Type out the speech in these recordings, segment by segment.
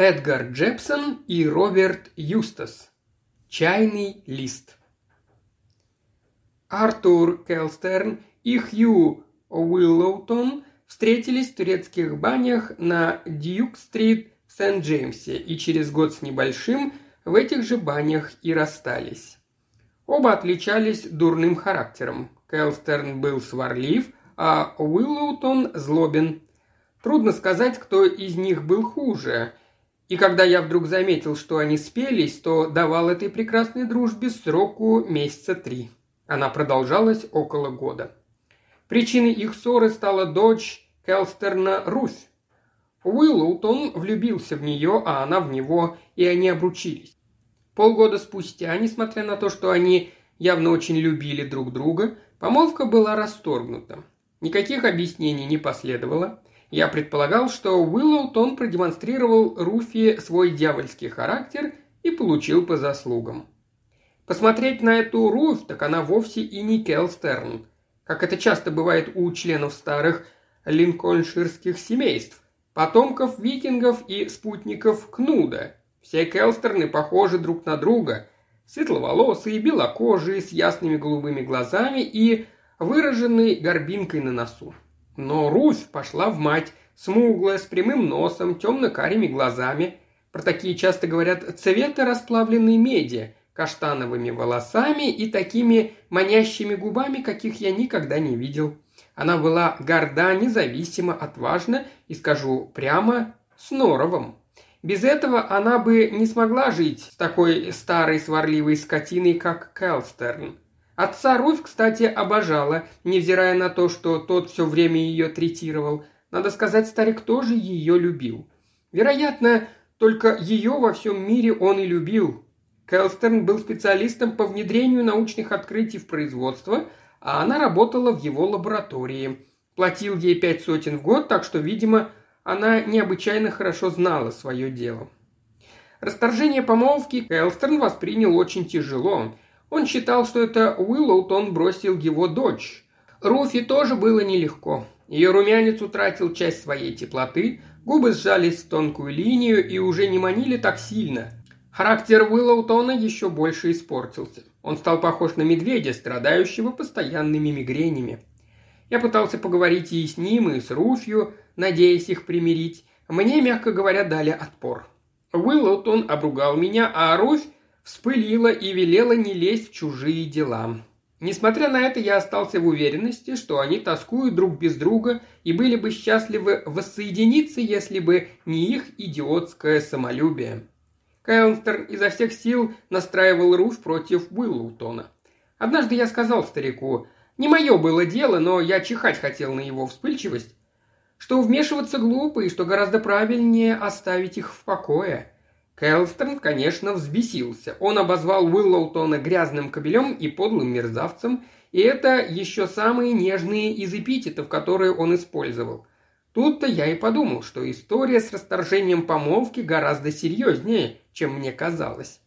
Эдгар Джепсон и Роберт Юстас. Чайный лист. Артур Келстерн и Хью Уиллоутон встретились в турецких банях на Дьюк-стрит в Сент-Джеймсе и через год с небольшим в этих же банях и расстались. Оба отличались дурным характером. Келстерн был сварлив, а Уиллоутон злобен. Трудно сказать, кто из них был хуже. И когда я вдруг заметил, что они спелись, то давал этой прекрасной дружбе сроку месяца три. Она продолжалась около года. Причиной их ссоры стала дочь Келстерна Русь. Уиллоутон влюбился в нее, а она в него, и они обручились. Полгода спустя, несмотря на то, что они явно очень любили друг друга, помолвка была расторгнута. Никаких объяснений не последовало. Я предполагал, что Уиллоутон продемонстрировал Руфи свой дьявольский характер и получил по заслугам. Посмотреть на эту Руфь, так она вовсе и не Келстерн, как это часто бывает у членов старых линкольнширских семейств, потомков викингов и спутников Кнуда. Все Келстерны похожи друг на друга, светловолосые, белокожие, с ясными голубыми глазами и выраженной горбинкой на носу. Но Руфь пошла в мать, смуглая, с прямым носом, темно-карими глазами. Про такие часто говорят цвета расплавленной меди, каштановыми волосами и такими манящими губами, каких я никогда не видел. Она была горда, независима, отважна и, скажу прямо, с норовом. Без этого она бы не смогла жить с такой старой сварливой скотиной, как Келстерн. Отца Руфь, кстати, обожала, невзирая на то, что тот все время ее третировал. Надо сказать, старик тоже ее любил. Вероятно, только ее во всем мире он и любил. Келстерн был специалистом по внедрению научных открытий в производство, а она работала в его лаборатории. Платил ей пять сотен в год, так что, видимо, она необычайно хорошо знала свое дело. Расторжение помолвки Келстерн воспринял очень тяжело – он считал, что это Уиллоутон бросил его дочь. Руфи тоже было нелегко. Ее румянец утратил часть своей теплоты, губы сжались в тонкую линию и уже не манили так сильно. Характер Уиллоутона еще больше испортился. Он стал похож на медведя, страдающего постоянными мигренями. Я пытался поговорить и с ним, и с Руфью, надеясь их примирить. Мне, мягко говоря, дали отпор. Уиллоутон обругал меня, а Руфь вспылила и велела не лезть в чужие дела. Несмотря на это, я остался в уверенности, что они тоскуют друг без друга и были бы счастливы воссоединиться, если бы не их идиотское самолюбие. Кайлстер изо всех сил настраивал Руф против Уиллутона. Однажды я сказал старику, не мое было дело, но я чихать хотел на его вспыльчивость, что вмешиваться глупо и что гораздо правильнее оставить их в покое. Хелстерн, конечно, взбесился. Он обозвал Уиллоутона грязным кобелем и подлым мерзавцем, и это еще самые нежные из эпитетов, которые он использовал. Тут-то я и подумал, что история с расторжением помолвки гораздо серьезнее, чем мне казалось.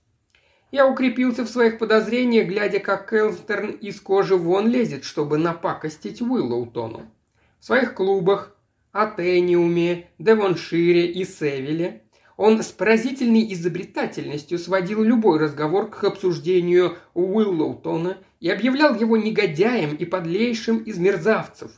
Я укрепился в своих подозрениях, глядя, как Келстерн из кожи вон лезет, чтобы напакостить Уиллоутону. В своих клубах, Атениуме, Девоншире и Севиле он с поразительной изобретательностью сводил любой разговор к обсуждению Уиллоутона и объявлял его негодяем и подлейшим из мерзавцев.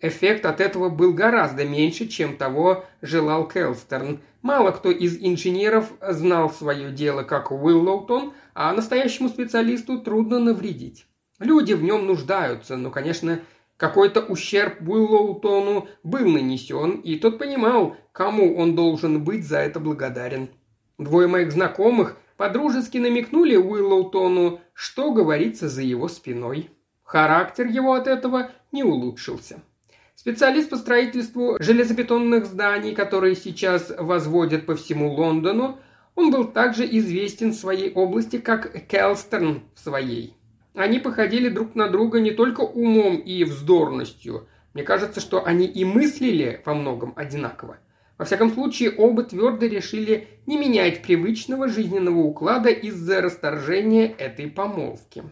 Эффект от этого был гораздо меньше, чем того желал Келстерн. Мало кто из инженеров знал свое дело, как Уиллоутон, а настоящему специалисту трудно навредить. Люди в нем нуждаются, но, конечно, какой-то ущерб Уиллоутону был нанесен, и тот понимал, кому он должен быть за это благодарен. Двое моих знакомых подружески намекнули Уиллоутону, что говорится за его спиной. Характер его от этого не улучшился. Специалист по строительству железобетонных зданий, которые сейчас возводят по всему Лондону, он был также известен в своей области, как Келстерн в своей. Они походили друг на друга не только умом и вздорностью. Мне кажется, что они и мыслили во многом одинаково. Во всяком случае, оба твердо решили не менять привычного жизненного уклада из-за расторжения этой помолвки.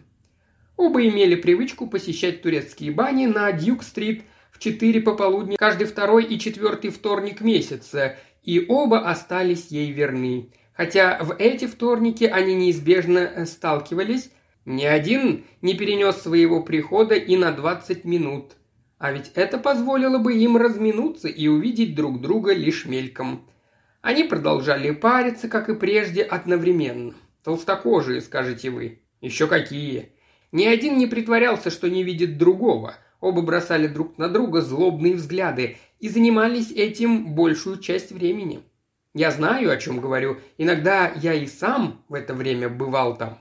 Оба имели привычку посещать турецкие бани на Дьюк-стрит в четыре пополудни каждый второй и четвертый вторник месяца и оба остались ей верны. Хотя в эти вторники они неизбежно э, сталкивались, ни один не перенес своего прихода и на 20 минут. А ведь это позволило бы им разминуться и увидеть друг друга лишь мельком. Они продолжали париться, как и прежде, одновременно. Толстокожие, скажете вы. Еще какие. Ни один не притворялся, что не видит другого. Оба бросали друг на друга злобные взгляды и занимались этим большую часть времени. Я знаю, о чем говорю. Иногда я и сам в это время бывал там.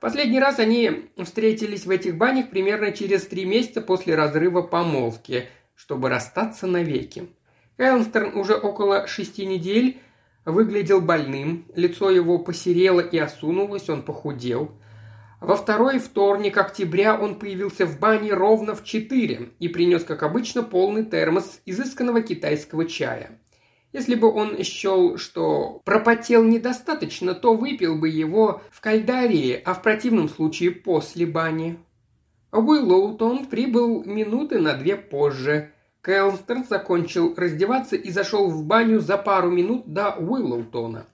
Последний раз они встретились в этих банях примерно через три месяца после разрыва помолвки, чтобы расстаться навеки. Элмстерн уже около шести недель выглядел больным, лицо его посерело и осунулось, он похудел. Во второй вторник октября он появился в бане ровно в четыре и принес, как обычно, полный термос изысканного китайского чая. Если бы он счел, что пропотел недостаточно, то выпил бы его в кальдарии, а в противном случае после бани. Уиллоутон прибыл минуты на две позже – Кэлстерн закончил раздеваться и зашел в баню за пару минут до Уиллоутона.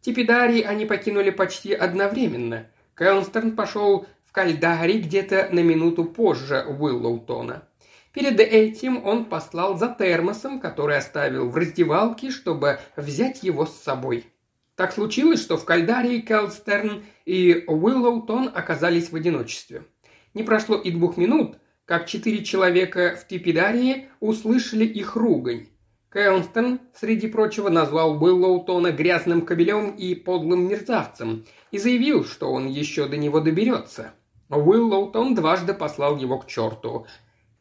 Типидарий они покинули почти одновременно. Кэлстерн пошел в Кальдари где-то на минуту позже Уиллоутона. Перед этим он послал за термосом, который оставил в раздевалке, чтобы взять его с собой. Так случилось, что в Кальдарии Келстерн и Уиллоутон оказались в одиночестве. Не прошло и двух минут, как четыре человека в Типидарии услышали их ругань. Кэлстон, среди прочего, назвал Уиллоутона грязным кобелем и подлым мерзавцем и заявил, что он еще до него доберется. Уиллоутон дважды послал его к черту.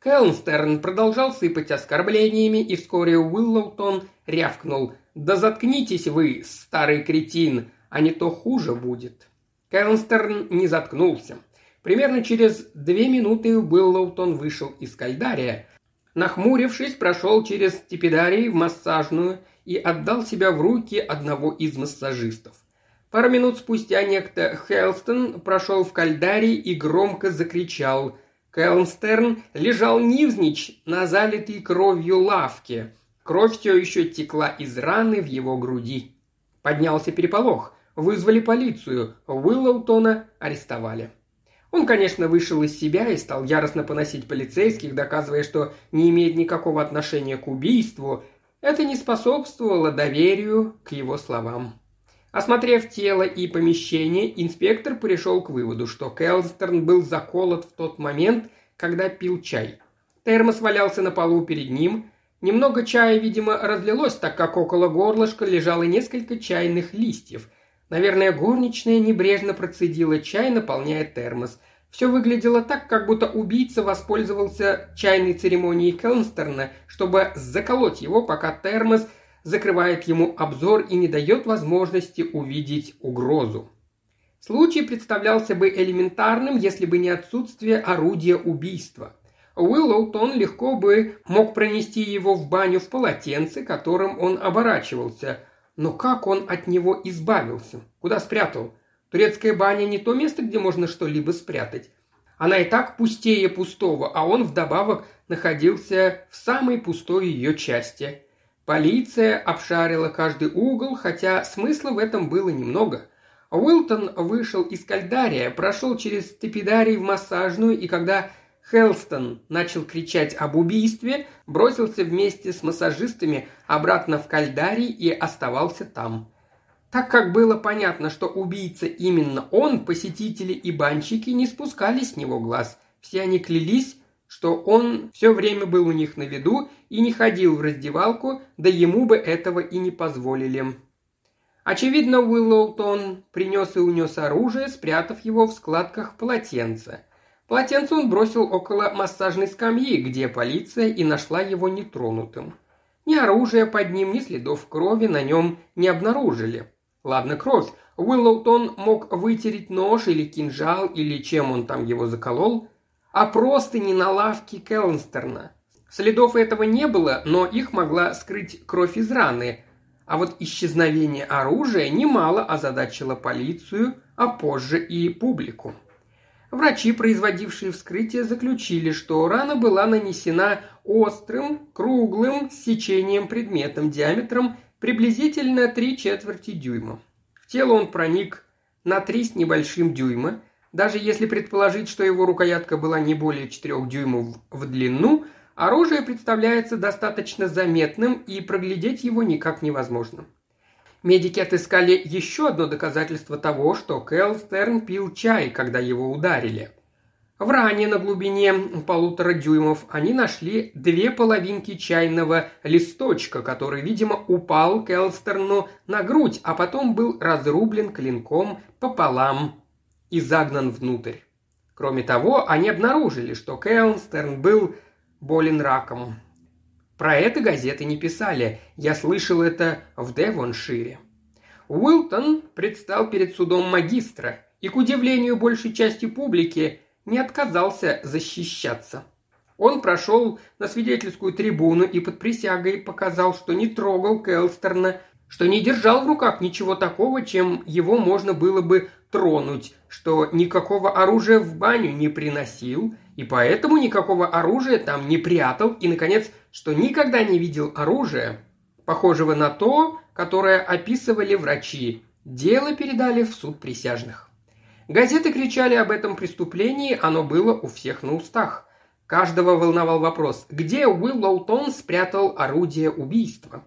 Кэлнстерн продолжал сыпать оскорблениями, и вскоре Уиллоутон рявкнул «Да заткнитесь вы, старый кретин, а не то хуже будет». Кэлнстерн не заткнулся – Примерно через две минуты Уиллоутон вышел из кальдария, нахмурившись, прошел через типидарий в массажную и отдал себя в руки одного из массажистов. Пару минут спустя некто Хелстон прошел в кальдарий и громко закричал. Кэлнстерн лежал нивзнич на залитой кровью лавке. Кровь все еще текла из раны в его груди. Поднялся переполох. Вызвали полицию. Уиллоутона арестовали. Он, конечно, вышел из себя и стал яростно поносить полицейских, доказывая, что не имеет никакого отношения к убийству. Это не способствовало доверию к его словам. Осмотрев тело и помещение, инспектор пришел к выводу, что Келстерн был заколот в тот момент, когда пил чай. Термос валялся на полу перед ним. Немного чая, видимо, разлилось, так как около горлышка лежало несколько чайных листьев – Наверное, горничная небрежно процедила чай, наполняя термос. Все выглядело так, как будто убийца воспользовался чайной церемонией Келнстерна, чтобы заколоть его, пока термос закрывает ему обзор и не дает возможности увидеть угрозу. Случай представлялся бы элементарным, если бы не отсутствие орудия убийства. Уиллоутон легко бы мог пронести его в баню в полотенце, которым он оборачивался – но как он от него избавился? Куда спрятал? Турецкая баня не то место, где можно что-либо спрятать. Она и так пустее пустого, а он вдобавок находился в самой пустой ее части. Полиция обшарила каждый угол, хотя смысла в этом было немного. Уилтон вышел из кальдария, прошел через тепидарий в массажную, и когда Хелстон начал кричать об убийстве, бросился вместе с массажистами обратно в кальдарий и оставался там. Так как было понятно, что убийца именно он, посетители и банщики не спускали с него глаз. Все они клялись, что он все время был у них на виду и не ходил в раздевалку, да ему бы этого и не позволили. Очевидно, Уиллоутон принес и унес оружие, спрятав его в складках полотенца – Полотенце он бросил около массажной скамьи, где полиция и нашла его нетронутым. Ни оружия под ним, ни следов крови на нем не обнаружили. Ладно, кровь. Уиллоутон мог вытереть нож или кинжал, или чем он там его заколол, а просто не на лавке Келнстерна. Следов этого не было, но их могла скрыть кровь из раны, а вот исчезновение оружия немало озадачило полицию, а позже и публику. Врачи, производившие вскрытие, заключили, что рана была нанесена острым, круглым сечением предметом диаметром приблизительно три четверти дюйма. В тело он проник на три с небольшим дюйма. Даже если предположить, что его рукоятка была не более четырех дюймов в длину, оружие представляется достаточно заметным и проглядеть его никак невозможно. Медики отыскали еще одно доказательство того, что Кэл Стерн пил чай, когда его ударили. В ране на глубине полутора дюймов они нашли две половинки чайного листочка, который, видимо, упал Келстерну на грудь, а потом был разрублен клинком пополам и загнан внутрь. Кроме того, они обнаружили, что Келстерн был болен раком. Про это газеты не писали, я слышал это в Девоншире. Уилтон предстал перед судом магистра, и, к удивлению большей части публики, не отказался защищаться. Он прошел на свидетельскую трибуну и под присягой показал, что не трогал Келстерна, что не держал в руках ничего такого, чем его можно было бы тронуть, что никакого оружия в баню не приносил, и поэтому никакого оружия там не прятал, и, наконец, что никогда не видел оружия, похожего на то, которое описывали врачи. Дело передали в суд присяжных. Газеты кричали об этом преступлении, оно было у всех на устах. Каждого волновал вопрос, где Уиллоутон спрятал орудие убийства.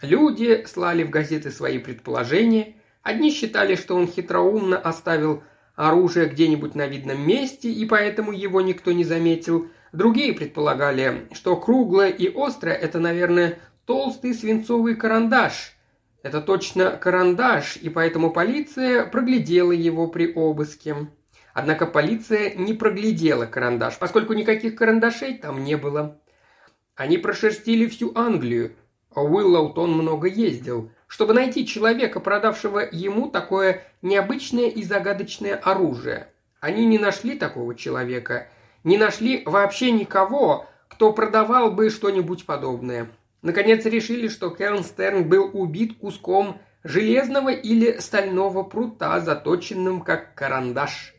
Люди слали в газеты свои предположения. Одни считали, что он хитроумно оставил оружие где-нибудь на видном месте, и поэтому его никто не заметил. Другие предполагали, что круглое и острое – это, наверное, толстый свинцовый карандаш – это точно карандаш, и поэтому полиция проглядела его при обыске. Однако полиция не проглядела карандаш, поскольку никаких карандашей там не было. Они прошерстили всю Англию, Уиллоутон много ездил, чтобы найти человека, продавшего ему такое необычное и загадочное оружие. Они не нашли такого человека, не нашли вообще никого, кто продавал бы что-нибудь подобное. Наконец решили, что Кернстерн был убит куском железного или стального прута, заточенным как карандаш.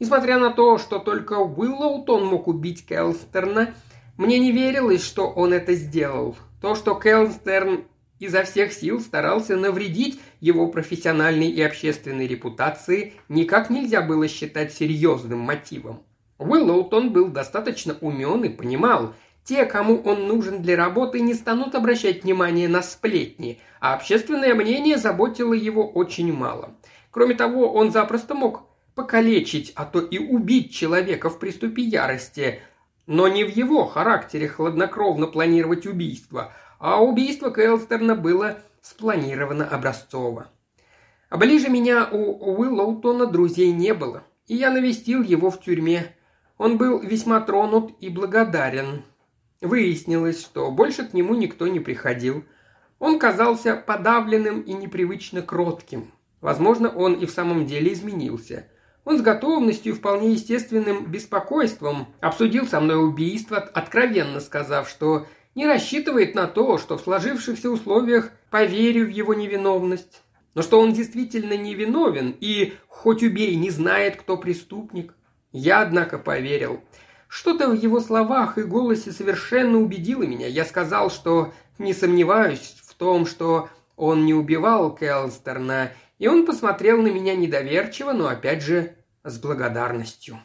Несмотря на то, что только Уиллоутон мог убить Келстерна, мне не верилось, что он это сделал. То, что Келстерн изо всех сил старался навредить его профессиональной и общественной репутации, никак нельзя было считать серьезным мотивом. Уиллоутон был достаточно умен и понимал – те, кому он нужен для работы, не станут обращать внимание на сплетни, а общественное мнение заботило его очень мало. Кроме того, он запросто мог покалечить, а то и убить человека в приступе ярости, но не в его характере хладнокровно планировать убийство, а убийство Кэлстерна было спланировано образцово. А ближе меня у Уиллоутона друзей не было, и я навестил его в тюрьме. Он был весьма тронут и благодарен. Выяснилось, что больше к нему никто не приходил. Он казался подавленным и непривычно кротким. Возможно, он и в самом деле изменился. Он с готовностью и вполне естественным беспокойством обсудил со мной убийство, откровенно сказав, что не рассчитывает на то, что в сложившихся условиях поверю в его невиновность. Но что он действительно невиновен и, хоть убей, не знает, кто преступник. Я, однако, поверил. Что-то в его словах и голосе совершенно убедило меня. Я сказал, что не сомневаюсь в том, что он не убивал Келстерна, и он посмотрел на меня недоверчиво, но опять же с благодарностью.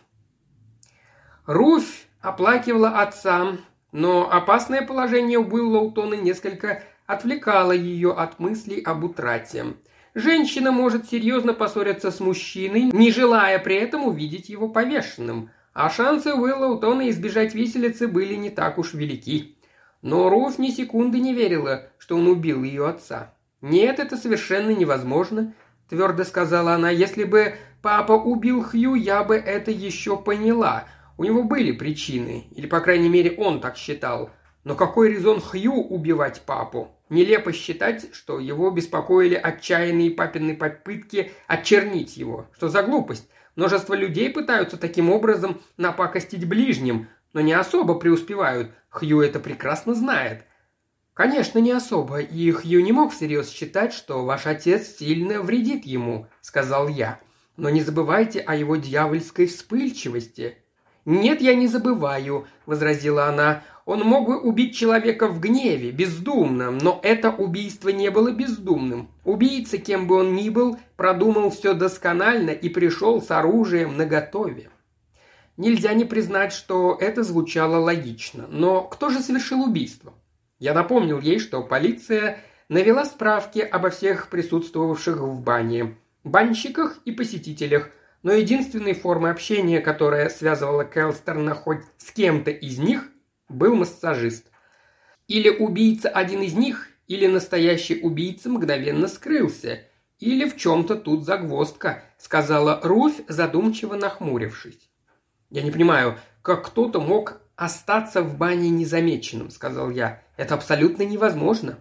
Руфь оплакивала отца, но опасное положение Уиллоутона несколько отвлекало ее от мыслей об утрате. Женщина может серьезно поссориться с мужчиной, не желая при этом увидеть его повешенным – а шансы Уиллоутона избежать виселицы были не так уж велики. Но Руф ни секунды не верила, что он убил ее отца. «Нет, это совершенно невозможно», – твердо сказала она. «Если бы папа убил Хью, я бы это еще поняла. У него были причины, или, по крайней мере, он так считал. Но какой резон Хью убивать папу? Нелепо считать, что его беспокоили отчаянные папины попытки очернить его. Что за глупость? Множество людей пытаются таким образом напакостить ближним, но не особо преуспевают. Хью это прекрасно знает. Конечно, не особо, и Хью не мог всерьез считать, что ваш отец сильно вредит ему, сказал я. Но не забывайте о его дьявольской вспыльчивости. Нет, я не забываю, возразила она. Он мог бы убить человека в гневе, бездумно, но это убийство не было бездумным. Убийца, кем бы он ни был, продумал все досконально и пришел с оружием наготове. Нельзя не признать, что это звучало логично. Но кто же совершил убийство? Я напомнил ей, что полиция навела справки обо всех присутствовавших в бане, банщиках и посетителях, но единственной формой общения, которая связывала Келстерна хоть с кем-то из них, был массажист. Или убийца один из них, или настоящий убийца мгновенно скрылся, или в чем-то тут загвоздка, сказала Руфь, задумчиво нахмурившись. «Я не понимаю, как кто-то мог остаться в бане незамеченным», — сказал я. «Это абсолютно невозможно».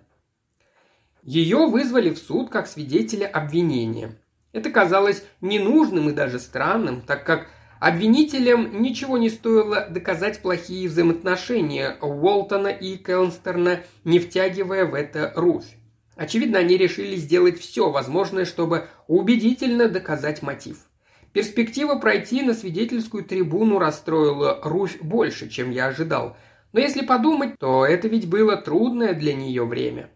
Ее вызвали в суд как свидетеля обвинения. Это казалось ненужным и даже странным, так как обвинителям ничего не стоило доказать плохие взаимоотношения Уолтона и Келнстерна, не втягивая в это Руфь. Очевидно, они решили сделать все возможное, чтобы убедительно доказать мотив. Перспектива пройти на свидетельскую трибуну расстроила Руфь больше, чем я ожидал. Но если подумать, то это ведь было трудное для нее время.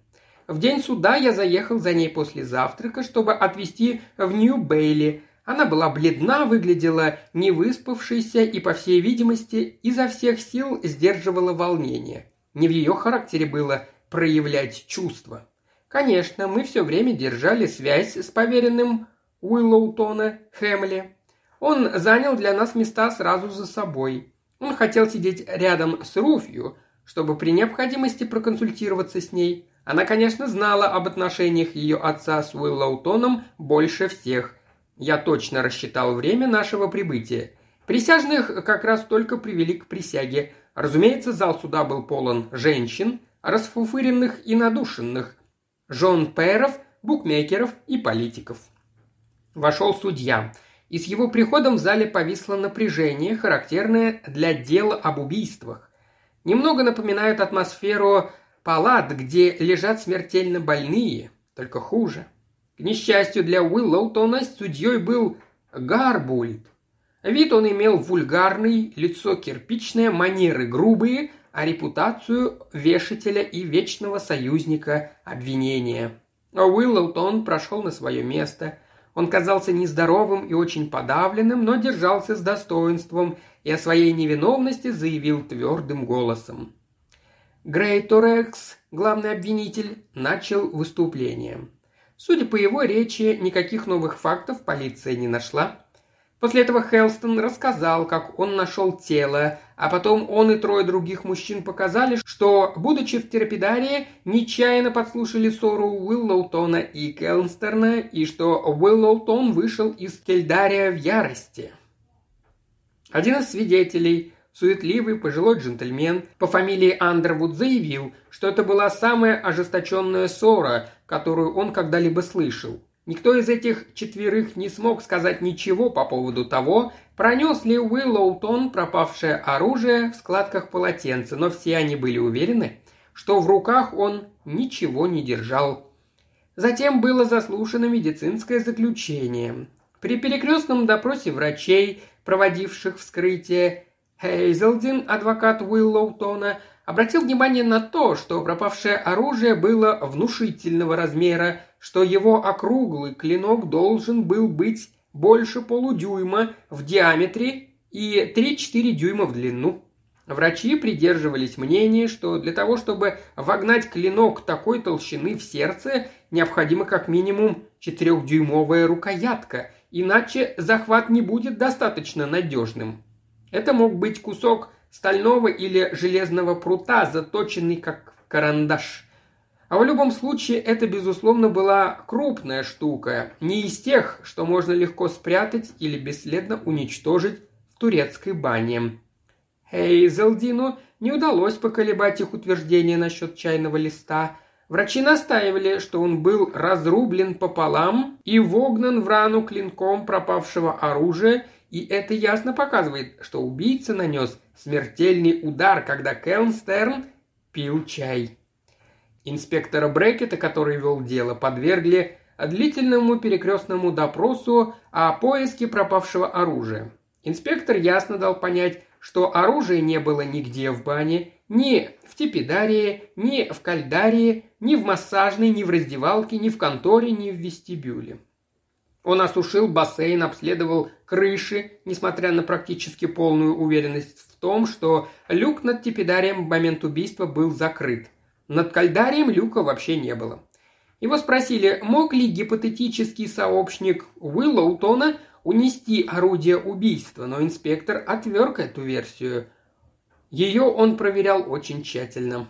В день суда я заехал за ней после завтрака, чтобы отвезти в Нью-Бейли. Она была бледна, выглядела невыспавшейся и, по всей видимости, изо всех сил сдерживала волнение. Не в ее характере было проявлять чувства. Конечно, мы все время держали связь с поверенным Уиллоутона Хэмли. Он занял для нас места сразу за собой. Он хотел сидеть рядом с Руфью, чтобы при необходимости проконсультироваться с ней. Она, конечно, знала об отношениях ее отца с Уиллоутоном больше всех. Я точно рассчитал время нашего прибытия. Присяжных как раз только привели к присяге. Разумеется, зал суда был полон женщин, расфуфыренных и надушенных, жен пэров, букмекеров и политиков. Вошел судья, и с его приходом в зале повисло напряжение, характерное для дела об убийствах. Немного напоминает атмосферу палат, где лежат смертельно больные, только хуже. К несчастью для Уиллоутона судьей был Гарбульд. Вид он имел вульгарный, лицо кирпичное, манеры грубые, а репутацию вешателя и вечного союзника обвинения. А Уиллоутон прошел на свое место – он казался нездоровым и очень подавленным, но держался с достоинством и о своей невиновности заявил твердым голосом. Грей Торекс, главный обвинитель, начал выступление. Судя по его речи, никаких новых фактов полиция не нашла. После этого Хелстон рассказал, как он нашел тело, а потом он и трое других мужчин показали, что, будучи в терапидарии, нечаянно подслушали ссору Уиллоутона и Келнстерна, и что Уиллоутон вышел из Кельдария в ярости. Один из свидетелей, суетливый пожилой джентльмен по фамилии Андервуд заявил, что это была самая ожесточенная ссора, которую он когда-либо слышал – Никто из этих четверых не смог сказать ничего по поводу того, пронес ли Уиллоутон пропавшее оружие в складках полотенца, но все они были уверены, что в руках он ничего не держал. Затем было заслушано медицинское заключение. При перекрестном допросе врачей, проводивших вскрытие, Хейзелдин, адвокат Уиллоутона, обратил внимание на то, что пропавшее оружие было внушительного размера, что его округлый клинок должен был быть больше полудюйма в диаметре и 3-4 дюйма в длину. Врачи придерживались мнения, что для того, чтобы вогнать клинок такой толщины в сердце, необходима как минимум четырехдюймовая рукоятка, иначе захват не будет достаточно надежным. Это мог быть кусок стального или железного прута, заточенный как карандаш. А в любом случае это, безусловно, была крупная штука, не из тех, что можно легко спрятать или бесследно уничтожить в турецкой бане. Хейзелдину не удалось поколебать их утверждение насчет чайного листа. Врачи настаивали, что он был разрублен пополам и вогнан в рану клинком пропавшего оружия, и это ясно показывает, что убийца нанес смертельный удар, когда Келнстерн пил чай. Инспектора Брекета, который вел дело, подвергли длительному перекрестному допросу о поиске пропавшего оружия. Инспектор ясно дал понять, что оружия не было нигде в бане, Ни в тепидарии, ни в кальдарии, ни в массажной, ни в раздевалке, ни в конторе, ни в вестибюле. Он осушил бассейн, обследовал крыши, несмотря на практически полную уверенность в том, что люк над тепидарием в момент убийства был закрыт. Над кальдарием люка вообще не было. Его спросили, мог ли гипотетический сообщник Уиллоутона унести орудие убийства, но инспектор отверг эту версию. Ее он проверял очень тщательно.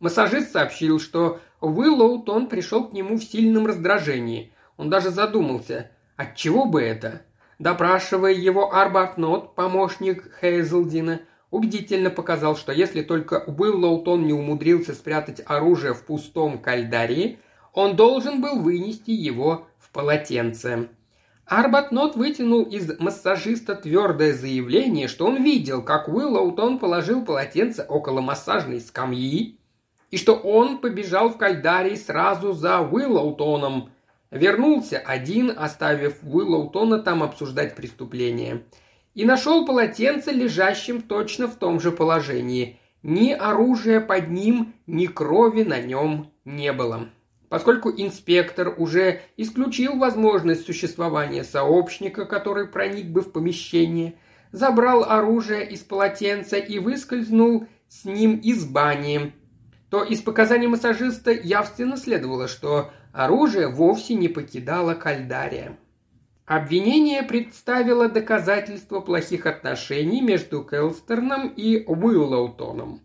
Массажист сообщил, что Уиллоутон пришел к нему в сильном раздражении. Он даже задумался, от чего бы это? Допрашивая его Арбатнот, помощник Хейзелдина, убедительно показал, что если только Уиллоутон не умудрился спрятать оружие в пустом кальдарии, он должен был вынести его в полотенце. Арбатнот вытянул из массажиста твердое заявление, что он видел, как Уиллоутон положил полотенце около массажной скамьи, и что он побежал в кальдарий сразу за Уиллоутоном. Вернулся один, оставив Уиллоутона там обсуждать преступление. И нашел полотенце, лежащим точно в том же положении. Ни оружия под ним, ни крови на нем не было. Поскольку инспектор уже исключил возможность существования сообщника, который проник бы в помещение, забрал оружие из полотенца и выскользнул с ним из бани, то из показаний массажиста явственно следовало, что оружие вовсе не покидало Кальдария. Обвинение представило доказательство плохих отношений между Келстерном и Уиллоутоном.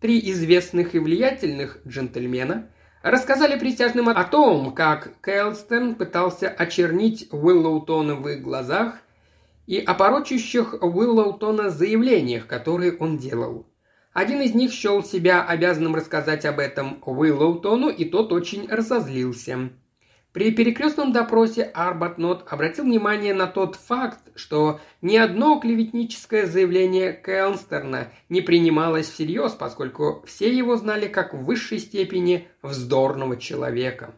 Три известных и влиятельных джентльмена – рассказали присяжным о том, как Кэлстон пытался очернить Уиллоутона в их глазах и о порочащих Уиллоутона заявлениях, которые он делал. Один из них счел себя обязанным рассказать об этом Уиллоутону, и тот очень разозлился. При перекрестном допросе Арбатнот обратил внимание на тот факт, что ни одно клеветническое заявление Кэлнстерна не принималось всерьез, поскольку все его знали как в высшей степени вздорного человека.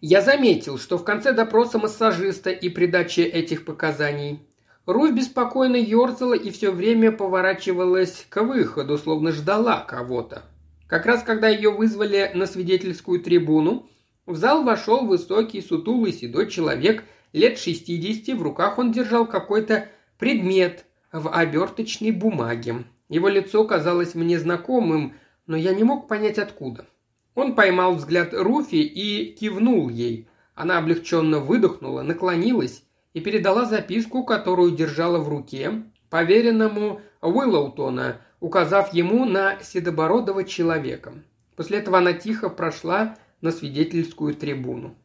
Я заметил, что в конце допроса массажиста и придачи этих показаний Руфь беспокойно ерзала и все время поворачивалась к выходу, словно ждала кого-то. Как раз когда ее вызвали на свидетельскую трибуну, в зал вошел высокий, сутулый, седой человек лет шестидесяти. В руках он держал какой-то предмет в оберточной бумаге. Его лицо казалось мне знакомым, но я не мог понять откуда. Он поймал взгляд Руфи и кивнул ей. Она облегченно выдохнула, наклонилась и передала записку, которую держала в руке, поверенному Уиллоутона, указав ему на седобородого человека. После этого она тихо прошла на свидетельскую трибуну.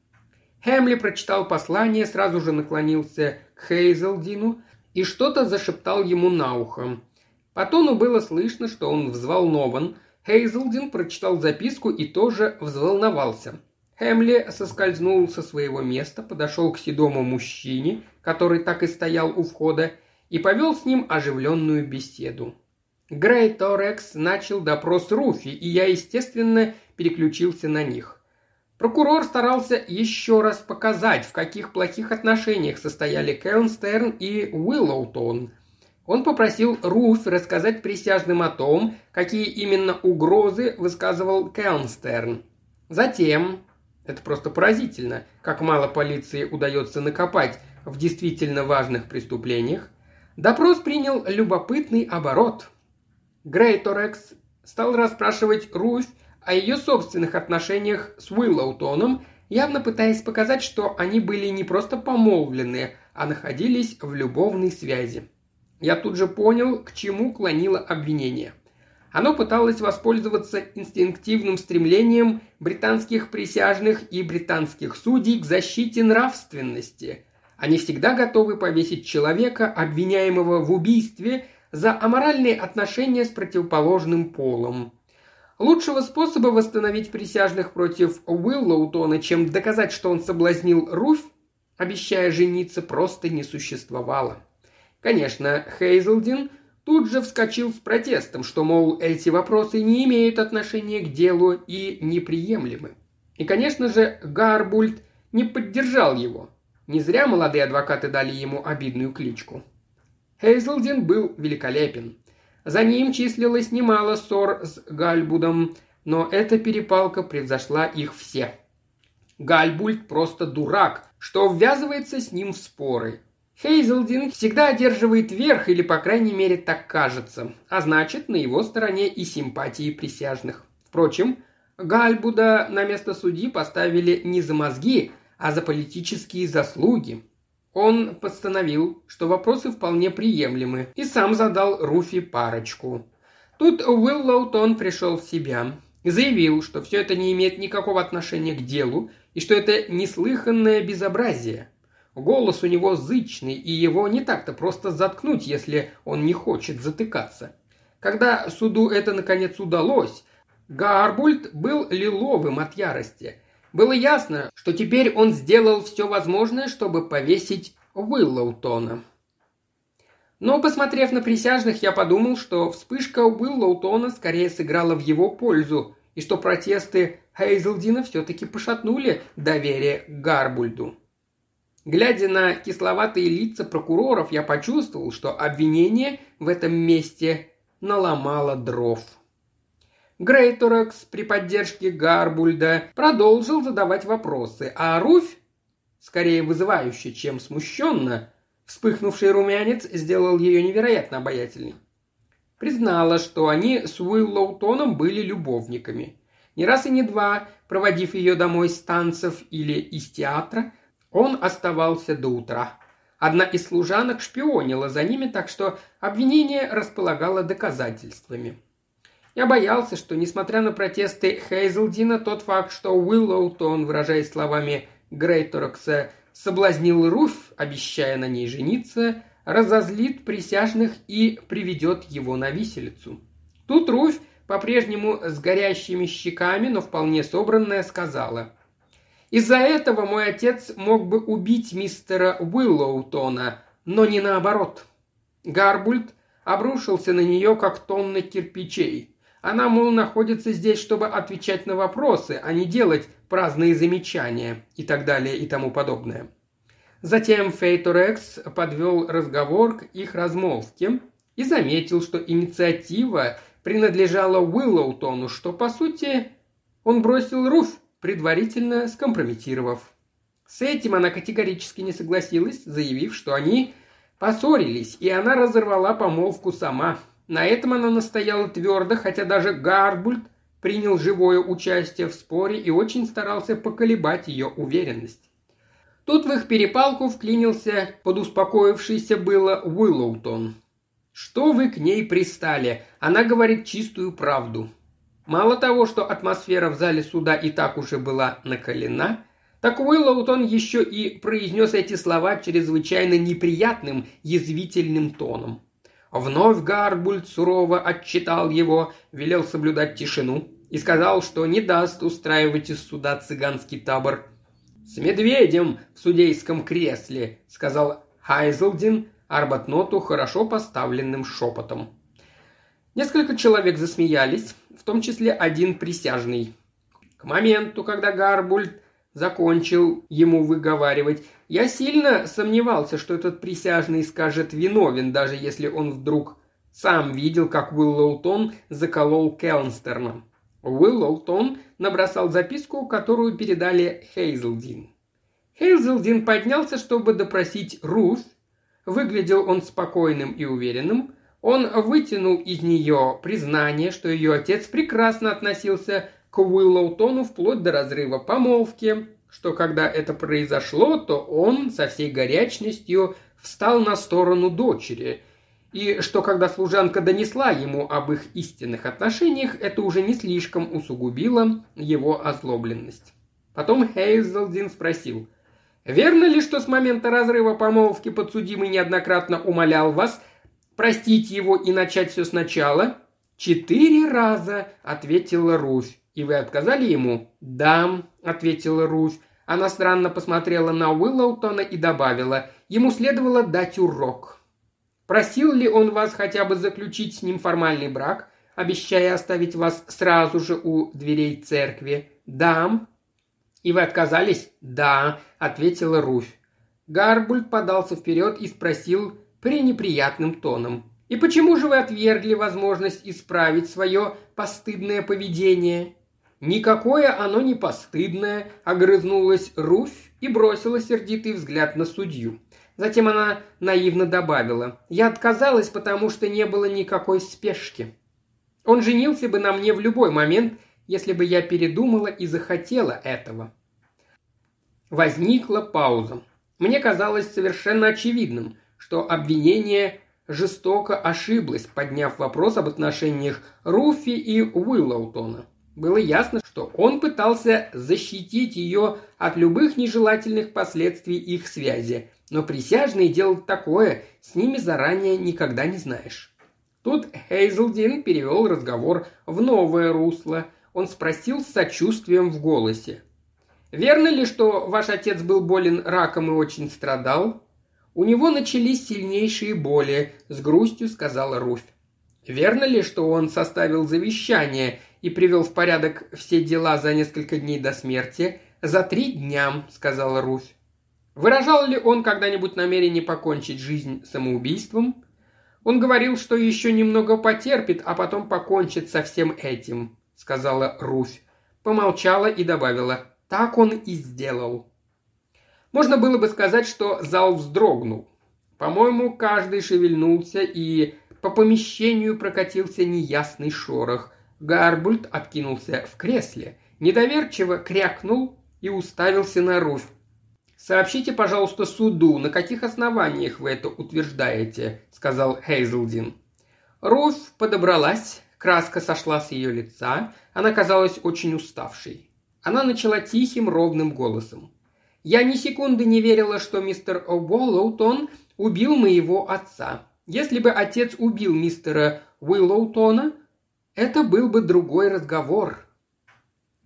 Хэмли прочитал послание, сразу же наклонился к Хейзелдину и что-то зашептал ему на ухо. По тону было слышно, что он взволнован. Хейзелдин прочитал записку и тоже взволновался. Хэмли соскользнул со своего места, подошел к седому мужчине, который так и стоял у входа, и повел с ним оживленную беседу. Грей Торекс начал допрос Руфи, и я, естественно, переключился на них. Прокурор старался еще раз показать, в каких плохих отношениях состояли Келнстерн и Уиллоутон. Он попросил Руф рассказать присяжным о том, какие именно угрозы высказывал Келнстерн. Затем, это просто поразительно, как мало полиции удается накопать в действительно важных преступлениях, допрос принял любопытный оборот. Грейторекс стал расспрашивать Руф о ее собственных отношениях с Уиллоутоном, явно пытаясь показать, что они были не просто помолвлены, а находились в любовной связи. Я тут же понял, к чему клонило обвинение. Оно пыталось воспользоваться инстинктивным стремлением британских присяжных и британских судей к защите нравственности. Они всегда готовы повесить человека, обвиняемого в убийстве, за аморальные отношения с противоположным полом. Лучшего способа восстановить присяжных против Уиллоутона, чем доказать, что он соблазнил Руфь, обещая жениться, просто не существовало. Конечно, Хейзелдин тут же вскочил с протестом, что, мол, эти вопросы не имеют отношения к делу и неприемлемы. И, конечно же, Гарбульт не поддержал его. Не зря молодые адвокаты дали ему обидную кличку. Хейзелдин был великолепен. За ним числилось немало ссор с Гальбудом, но эта перепалка превзошла их все. Гальбульт просто дурак, что ввязывается с ним в споры. Хейзелдин всегда одерживает верх, или, по крайней мере, так кажется, а значит, на его стороне и симпатии присяжных. Впрочем, Гальбуда на место судьи поставили не за мозги, а за политические заслуги. Он постановил, что вопросы вполне приемлемы, и сам задал Руфи парочку. Тут Уиллоутон пришел в себя и заявил, что все это не имеет никакого отношения к делу, и что это неслыханное безобразие. Голос у него зычный, и его не так-то просто заткнуть, если он не хочет затыкаться. Когда суду это наконец удалось, Гарбульт был лиловым от ярости. Было ясно, что теперь он сделал все возможное, чтобы повесить Уиллоутона. Но, посмотрев на присяжных, я подумал, что вспышка Уиллоутона скорее сыграла в его пользу, и что протесты Хейзелдина все-таки пошатнули доверие Гарбульду. Глядя на кисловатые лица прокуроров, я почувствовал, что обвинение в этом месте наломало дров. Грейторакс при поддержке Гарбульда продолжил задавать вопросы, а Руфь, скорее вызывающе, чем смущенно, вспыхнувший румянец сделал ее невероятно обаятельной. Признала, что они с Уиллоутоном были любовниками. Не раз и не два, проводив ее домой с танцев или из театра, он оставался до утра. Одна из служанок шпионила за ними, так что обвинение располагало доказательствами. Я боялся, что, несмотря на протесты Хейзелдина, тот факт, что Уиллоутон, выражаясь словами Грейторокса, соблазнил Руф, обещая на ней жениться, разозлит присяжных и приведет его на виселицу. Тут Руфь по-прежнему с горящими щеками, но вполне собранная, сказала. «Из-за этого мой отец мог бы убить мистера Уиллоутона, но не наоборот». Гарбульт обрушился на нее, как тонны кирпичей. Она, мол, находится здесь, чтобы отвечать на вопросы, а не делать праздные замечания и так далее и тому подобное. Затем Фейторекс подвел разговор к их размолвке и заметил, что инициатива принадлежала Уиллоутону, что, по сути, он бросил Руф, предварительно скомпрометировав. С этим она категорически не согласилась, заявив, что они поссорились, и она разорвала помолвку сама. На этом она настояла твердо, хотя даже Гарбульт принял живое участие в споре и очень старался поколебать ее уверенность. Тут в их перепалку вклинился подуспокоившийся было Уиллоутон. Что вы к ней пристали? Она говорит чистую правду. Мало того, что атмосфера в зале суда и так уже была накалена, так Уиллоутон еще и произнес эти слова чрезвычайно неприятным, язвительным тоном. Вновь Гарбульд сурово отчитал его, велел соблюдать тишину и сказал, что не даст устраивать из суда цыганский табор. «С медведем в судейском кресле», — сказал Хайзелдин, Арбатноту хорошо поставленным шепотом. Несколько человек засмеялись, в том числе один присяжный. К моменту, когда Гарбульд закончил ему выговаривать, я сильно сомневался, что этот присяжный скажет виновен, даже если он вдруг сам видел, как Уиллоутон заколол Келнстерна. Уиллоутон набросал записку, которую передали Хейзелдин. Хейзелдин поднялся, чтобы допросить Руф, Выглядел он спокойным и уверенным. Он вытянул из нее признание, что ее отец прекрасно относился к Уиллоутону вплоть до разрыва помолвки, что когда это произошло, то он со всей горячностью встал на сторону дочери, и что когда служанка донесла ему об их истинных отношениях, это уже не слишком усугубило его озлобленность. Потом Хейзелдин спросил – Верно ли, что с момента разрыва помолвки подсудимый неоднократно умолял вас простить его и начать все сначала?» «Четыре раза», — ответила Руфь. «И вы отказали ему?» «Да», — ответила Руфь. Она странно посмотрела на Уиллоутона и добавила, ему следовало дать урок. «Просил ли он вас хотя бы заключить с ним формальный брак, обещая оставить вас сразу же у дверей церкви?» «Да», «И вы отказались?» «Да», — ответила Руфь. Гарбульд подался вперед и спросил пренеприятным тоном. И почему же вы отвергли возможность исправить свое постыдное поведение?» «Никакое оно не постыдное», — огрызнулась Руфь и бросила сердитый взгляд на судью. Затем она наивно добавила. «Я отказалась, потому что не было никакой спешки. Он женился бы на мне в любой момент, если бы я передумала и захотела этого». Возникла пауза. Мне казалось совершенно очевидным, что обвинение жестоко ошиблось, подняв вопрос об отношениях Руфи и Уиллоутона. Было ясно, что он пытался защитить ее от любых нежелательных последствий их связи, но присяжные делают такое, с ними заранее никогда не знаешь. Тут Хейзелдин перевел разговор в новое русло. Он спросил с сочувствием в голосе. «Верно ли, что ваш отец был болен раком и очень страдал?» «У него начались сильнейшие боли», – с грустью сказала Руфь. «Верно ли, что он составил завещание и привел в порядок все дела за несколько дней до смерти?» «За три дня», – сказала Руфь. Выражал ли он когда-нибудь намерение покончить жизнь самоубийством? Он говорил, что еще немного потерпит, а потом покончит со всем этим, сказала Руфь. Помолчала и добавила, так он и сделал. Можно было бы сказать, что зал вздрогнул. По-моему, каждый шевельнулся, и по помещению прокатился неясный шорох. Гарбульт откинулся в кресле, недоверчиво крякнул и уставился на Руфь. «Сообщите, пожалуйста, суду, на каких основаниях вы это утверждаете», – сказал Хейзелдин. Руф подобралась, краска сошла с ее лица, она казалась очень уставшей. Она начала тихим, ровным голосом. «Я ни секунды не верила, что мистер О'Боллоутон убил моего отца. Если бы отец убил мистера Уиллоутона, это был бы другой разговор.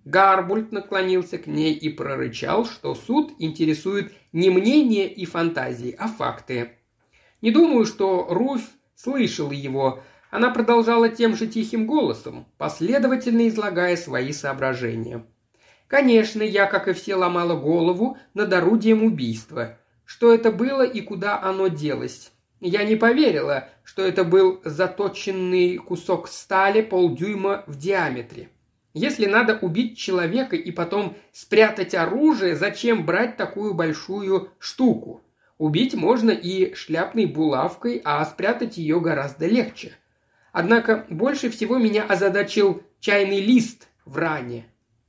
Гарбульт наклонился к ней и прорычал, что суд интересует не мнение и фантазии, а факты. Не думаю, что Руфь слышала его. Она продолжала тем же тихим голосом, последовательно излагая свои соображения. Конечно, я, как и все, ломала голову над орудием убийства. Что это было и куда оно делось? Я не поверила, что это был заточенный кусок стали полдюйма в диаметре. Если надо убить человека и потом спрятать оружие, зачем брать такую большую штуку? Убить можно и шляпной булавкой, а спрятать ее гораздо легче. Однако больше всего меня озадачил чайный лист в ране.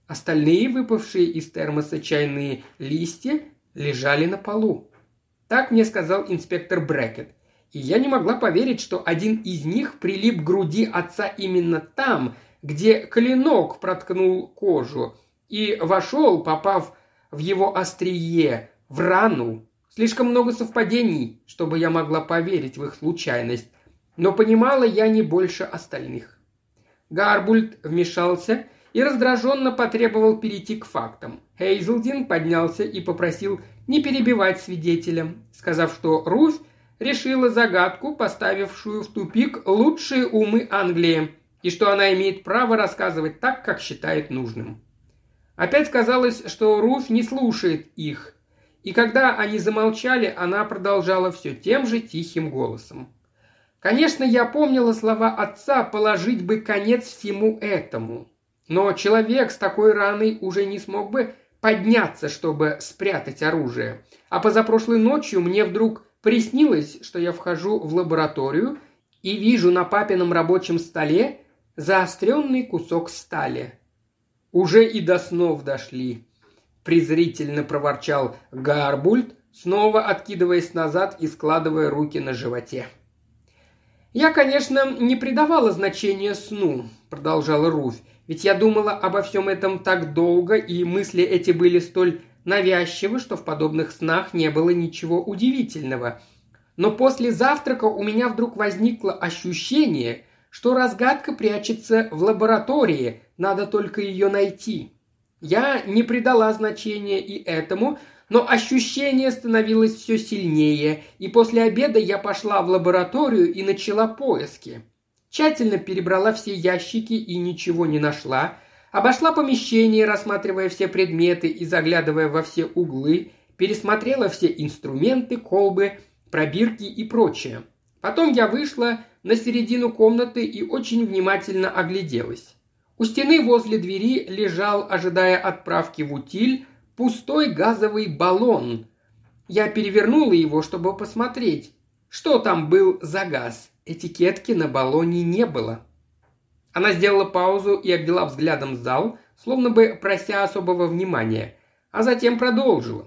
Остальные выпавшие из термоса чайные листья лежали на полу. Так мне сказал инспектор Брекет. И я не могла поверить, что один из них прилип к груди отца именно там, где клинок проткнул кожу и вошел, попав в его острие, в рану. Слишком много совпадений, чтобы я могла поверить в их случайность, но понимала я не больше остальных. Гарбульт вмешался и раздраженно потребовал перейти к фактам. Хейзелдин поднялся и попросил не перебивать свидетеля, сказав, что Руфь решила загадку, поставившую в тупик лучшие умы Англии – и что она имеет право рассказывать так, как считает нужным. Опять казалось, что Руф не слушает их, и когда они замолчали, она продолжала все тем же тихим голосом. Конечно, я помнила слова отца положить бы конец всему этому. Но человек с такой раной уже не смог бы подняться, чтобы спрятать оружие. А позапрошлой ночью мне вдруг приснилось, что я вхожу в лабораторию и вижу на папином рабочем столе заостренный кусок стали. «Уже и до снов дошли», – презрительно проворчал Гарбульт, снова откидываясь назад и складывая руки на животе. «Я, конечно, не придавала значения сну», – продолжала Руфь, «ведь я думала обо всем этом так долго, и мысли эти были столь навязчивы, что в подобных снах не было ничего удивительного. Но после завтрака у меня вдруг возникло ощущение, что разгадка прячется в лаборатории, надо только ее найти. Я не придала значения и этому, но ощущение становилось все сильнее, и после обеда я пошла в лабораторию и начала поиски. Тщательно перебрала все ящики и ничего не нашла, обошла помещение, рассматривая все предметы и заглядывая во все углы, пересмотрела все инструменты, колбы, пробирки и прочее – Потом я вышла на середину комнаты и очень внимательно огляделась. У стены возле двери лежал, ожидая отправки в утиль, пустой газовый баллон. Я перевернула его, чтобы посмотреть, что там был за газ. Этикетки на баллоне не было. Она сделала паузу и обвела взглядом зал, словно бы прося особого внимания, а затем продолжила.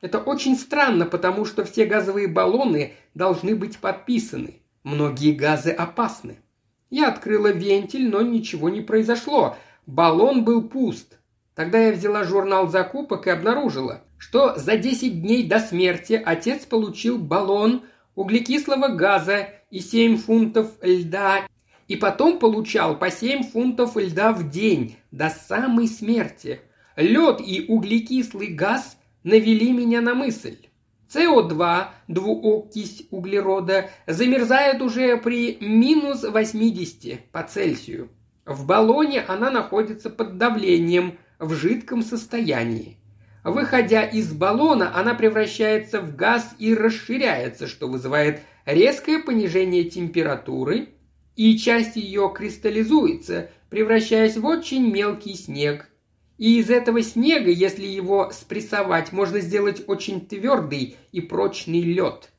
Это очень странно, потому что все газовые баллоны должны быть подписаны. Многие газы опасны. Я открыла вентиль, но ничего не произошло. Баллон был пуст. Тогда я взяла журнал закупок и обнаружила, что за 10 дней до смерти отец получил баллон углекислого газа и 7 фунтов льда, и потом получал по 7 фунтов льда в день до самой смерти. Лед и углекислый газ навели меня на мысль. СО2, двуокись углерода, замерзает уже при минус 80 по Цельсию. В баллоне она находится под давлением в жидком состоянии. Выходя из баллона, она превращается в газ и расширяется, что вызывает резкое понижение температуры, и часть ее кристаллизуется, превращаясь в очень мелкий снег. И из этого снега, если его спрессовать, можно сделать очень твердый и прочный лед.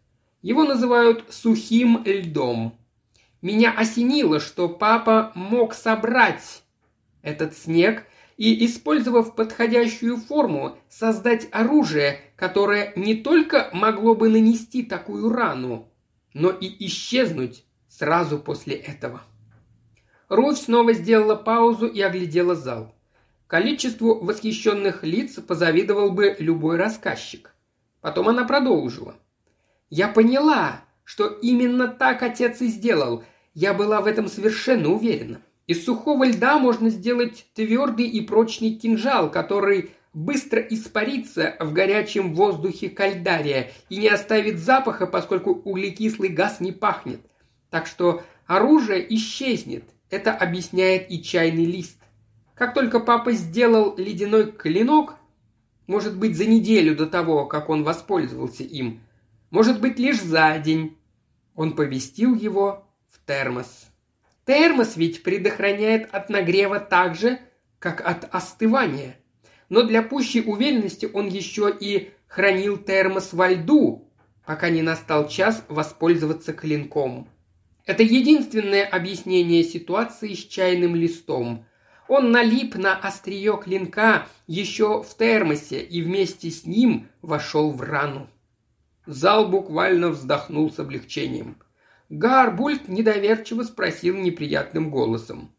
Его называют сухим льдом. Меня осенило, что папа мог собрать этот снег и, использовав подходящую форму, создать оружие, которое не только могло бы нанести такую рану, но и исчезнуть сразу после этого. Руфь снова сделала паузу и оглядела зал. Количеству восхищенных лиц позавидовал бы любой рассказчик. Потом она продолжила. «Я поняла, что именно так отец и сделал. Я была в этом совершенно уверена. Из сухого льда можно сделать твердый и прочный кинжал, который быстро испарится в горячем воздухе кальдария и не оставит запаха, поскольку углекислый газ не пахнет. Так что оружие исчезнет. Это объясняет и чайный лист. Как только папа сделал ледяной клинок, может быть, за неделю до того, как он воспользовался им, может быть, лишь за день, он повестил его в термос. Термос ведь предохраняет от нагрева так же, как от остывания. Но для пущей уверенности он еще и хранил термос во льду, пока не настал час воспользоваться клинком. Это единственное объяснение ситуации с чайным листом. Он налип на острие клинка еще в термосе и вместе с ним вошел в рану. Зал буквально вздохнул с облегчением. Гарбульт недоверчиво спросил неприятным голосом.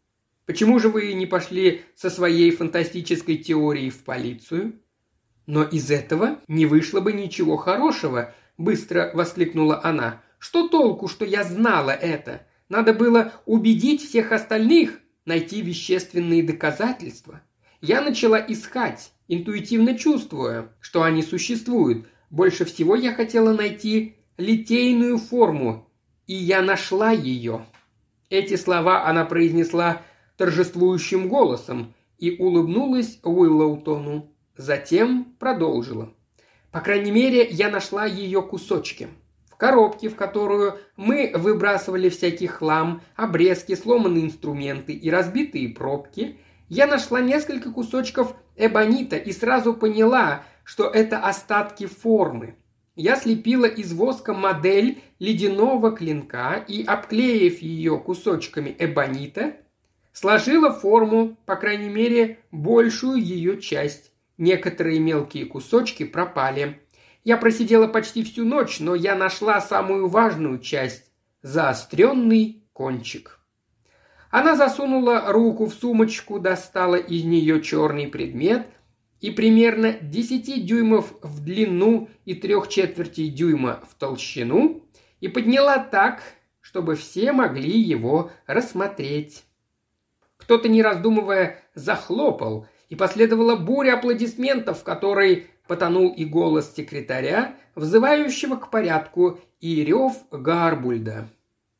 «Почему же вы не пошли со своей фантастической теорией в полицию?» «Но из этого не вышло бы ничего хорошего», – быстро воскликнула она. «Что толку, что я знала это? Надо было убедить всех остальных, найти вещественные доказательства. Я начала искать, интуитивно чувствуя, что они существуют. Больше всего я хотела найти литейную форму и я нашла ее». Эти слова она произнесла торжествующим голосом и улыбнулась Уиллоутону. Затем продолжила. «По крайней мере, я нашла ее кусочки. В коробке, в которую мы выбрасывали всякий хлам, обрезки, сломанные инструменты и разбитые пробки, я нашла несколько кусочков эбонита и сразу поняла, что это остатки формы. Я слепила из воска модель ледяного клинка и, обклеив ее кусочками эбонита, сложила форму, по крайней мере, большую ее часть. Некоторые мелкие кусочки пропали. Я просидела почти всю ночь, но я нашла самую важную часть – заостренный кончик. Она засунула руку в сумочку, достала из нее черный предмет – и примерно 10 дюймов в длину и трех четвертей дюйма в толщину и подняла так, чтобы все могли его рассмотреть. Кто-то, не раздумывая, захлопал, и последовала буря аплодисментов, в которой потонул и голос секретаря, взывающего к порядку, и рев Гарбульда.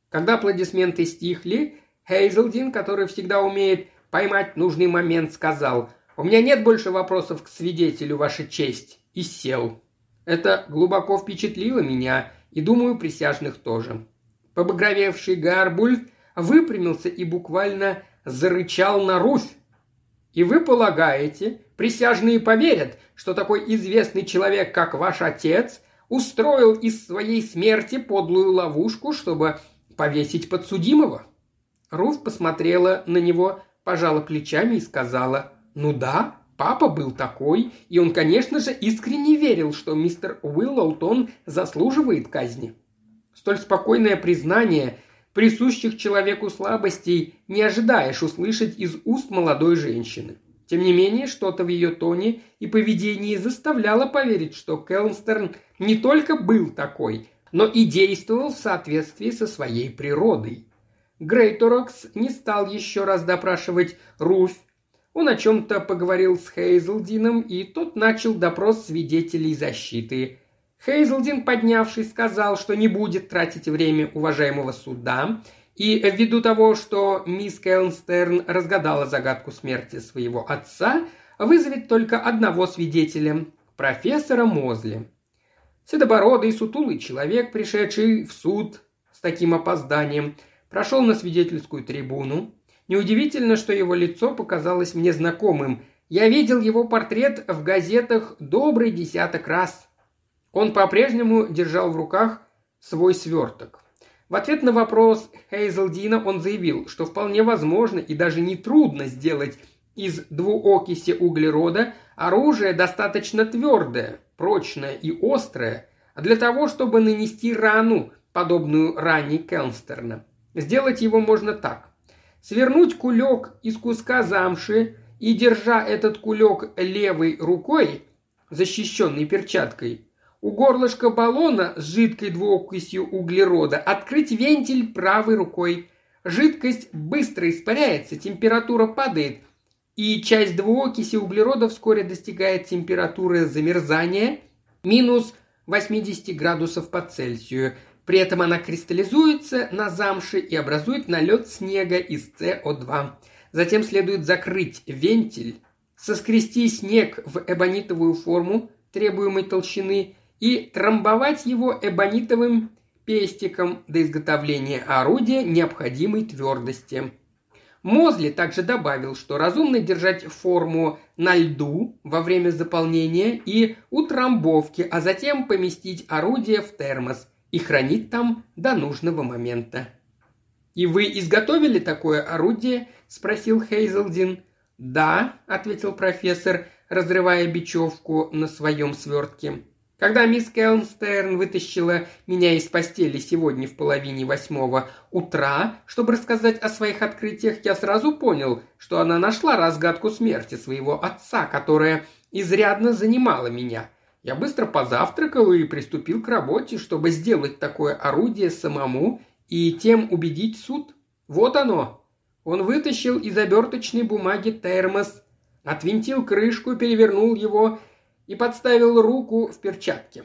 Когда аплодисменты стихли, Хейзелдин, который всегда умеет поймать нужный момент, сказал у меня нет больше вопросов к свидетелю, Ваша честь», и сел. Это глубоко впечатлило меня, и, думаю, присяжных тоже. Побагровевший Гарбульд выпрямился и буквально зарычал на Руфь. «И вы полагаете, присяжные поверят, что такой известный человек, как ваш отец, устроил из своей смерти подлую ловушку, чтобы повесить подсудимого?» Руф посмотрела на него, пожала плечами и сказала «Ну да, папа был такой, и он, конечно же, искренне верил, что мистер Уиллоутон заслуживает казни». Столь спокойное признание присущих человеку слабостей не ожидаешь услышать из уст молодой женщины. Тем не менее, что-то в ее тоне и поведении заставляло поверить, что Келнстерн не только был такой, но и действовал в соответствии со своей природой. Грейторокс не стал еще раз допрашивать Руфь. Он о чем-то поговорил с Хейзелдином, и тот начал допрос свидетелей защиты. Хейзелдин, поднявшись, сказал, что не будет тратить время уважаемого суда, и ввиду того, что мисс Келнстерн разгадала загадку смерти своего отца, вызовет только одного свидетеля – профессора Мозли. Седобородый сутулый человек, пришедший в суд с таким опозданием, прошел на свидетельскую трибуну. Неудивительно, что его лицо показалось мне знакомым. Я видел его портрет в газетах добрый десяток раз. Он по-прежнему держал в руках свой сверток. В ответ на вопрос Хейзелдина он заявил, что вполне возможно и даже не трудно сделать из двуокиси углерода оружие достаточно твердое, прочное и острое, для того, чтобы нанести рану, подобную ране Келнстерна. Сделать его можно так. Свернуть кулек из куска замши и, держа этот кулек левой рукой, защищенной перчаткой, у горлышка баллона с жидкой двуокисью углерода открыть вентиль правой рукой. Жидкость быстро испаряется, температура падает, и часть двуокиси углерода вскоре достигает температуры замерзания минус 80 градусов по Цельсию. При этом она кристаллизуется на замше и образует налет снега из СО2. Затем следует закрыть вентиль, соскрести снег в эбонитовую форму требуемой толщины и трамбовать его эбонитовым пестиком до изготовления орудия необходимой твердости. Мозли также добавил, что разумно держать форму на льду во время заполнения и утрамбовки, а затем поместить орудие в термос и хранить там до нужного момента. «И вы изготовили такое орудие?» – спросил Хейзелдин. «Да», – ответил профессор, разрывая бечевку на своем свертке. Когда мисс Келнстерн вытащила меня из постели сегодня в половине восьмого утра, чтобы рассказать о своих открытиях, я сразу понял, что она нашла разгадку смерти своего отца, которая изрядно занимала меня. Я быстро позавтракал и приступил к работе, чтобы сделать такое орудие самому и тем убедить суд. Вот оно. Он вытащил из оберточной бумаги термос, отвинтил крышку, перевернул его и подставил руку в перчатке.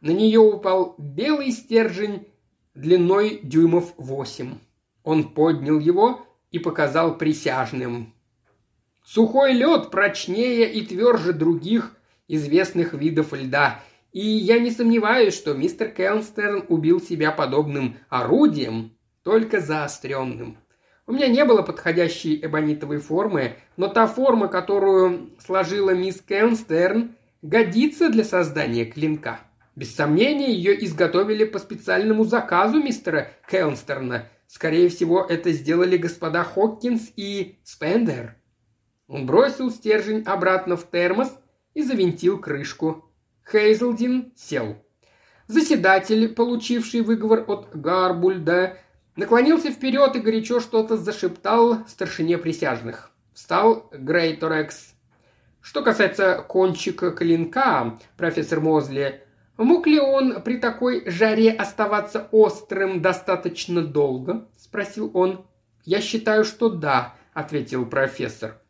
На нее упал белый стержень длиной дюймов восемь. Он поднял его и показал присяжным. Сухой лед прочнее и тверже других известных видов льда, и я не сомневаюсь, что мистер Келнстерн убил себя подобным орудием, только заостренным. У меня не было подходящей эбонитовой формы, но та форма, которую сложила мисс Келнстерн, годится для создания клинка. Без сомнения, ее изготовили по специальному заказу мистера Келнстерна. Скорее всего, это сделали господа Хоккинс и Спендер. Он бросил стержень обратно в термос и завинтил крышку. Хейзелдин сел. Заседатель, получивший выговор от Гарбульда, наклонился вперед и горячо что-то зашептал старшине присяжных. Встал Грейторекс что касается кончика клинка, профессор Мозли, мог ли он при такой жаре оставаться острым достаточно долго? спросил он. Я считаю, что да, ответил профессор.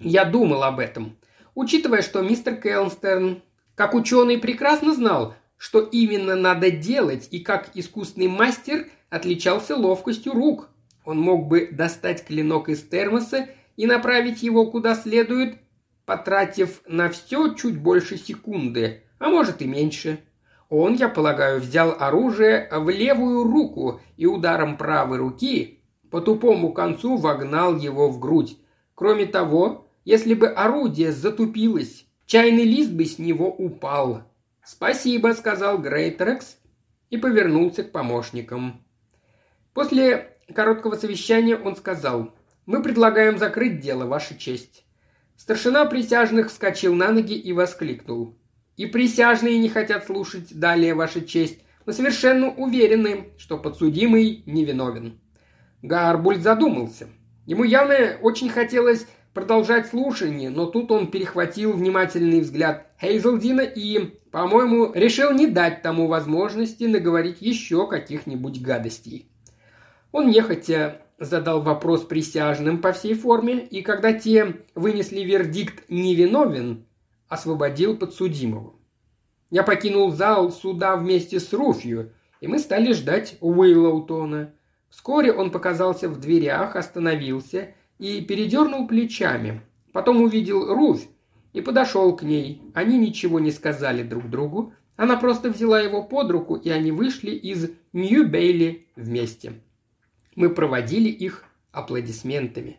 Я думал об этом. Учитывая, что мистер Келнстерн, как ученый, прекрасно знал, что именно надо делать и как искусный мастер отличался ловкостью рук. Он мог бы достать клинок из термоса и направить его куда следует, потратив на все чуть больше секунды, а может и меньше. Он, я полагаю, взял оружие в левую руку и ударом правой руки по тупому концу вогнал его в грудь. Кроме того, если бы орудие затупилось, чайный лист бы с него упал. «Спасибо», — сказал Грейтерекс и повернулся к помощникам. После короткого совещания он сказал, «Мы предлагаем закрыть дело, Ваша честь». Старшина присяжных вскочил на ноги и воскликнул. «И присяжные не хотят слушать далее, Ваша честь. Мы совершенно уверены, что подсудимый невиновен». Гарбульт задумался. Ему явно очень хотелось продолжать слушание, но тут он перехватил внимательный взгляд Хейзелдина и, по-моему, решил не дать тому возможности наговорить еще каких-нибудь гадостей. Он нехотя задал вопрос присяжным по всей форме, и когда те вынесли вердикт «невиновен», освободил подсудимого. Я покинул зал суда вместе с Руфью, и мы стали ждать Уиллоутона. Вскоре он показался в дверях, остановился и передернул плечами. Потом увидел Руфь и подошел к ней. Они ничего не сказали друг другу. Она просто взяла его под руку, и они вышли из Нью-Бейли вместе. Мы проводили их аплодисментами.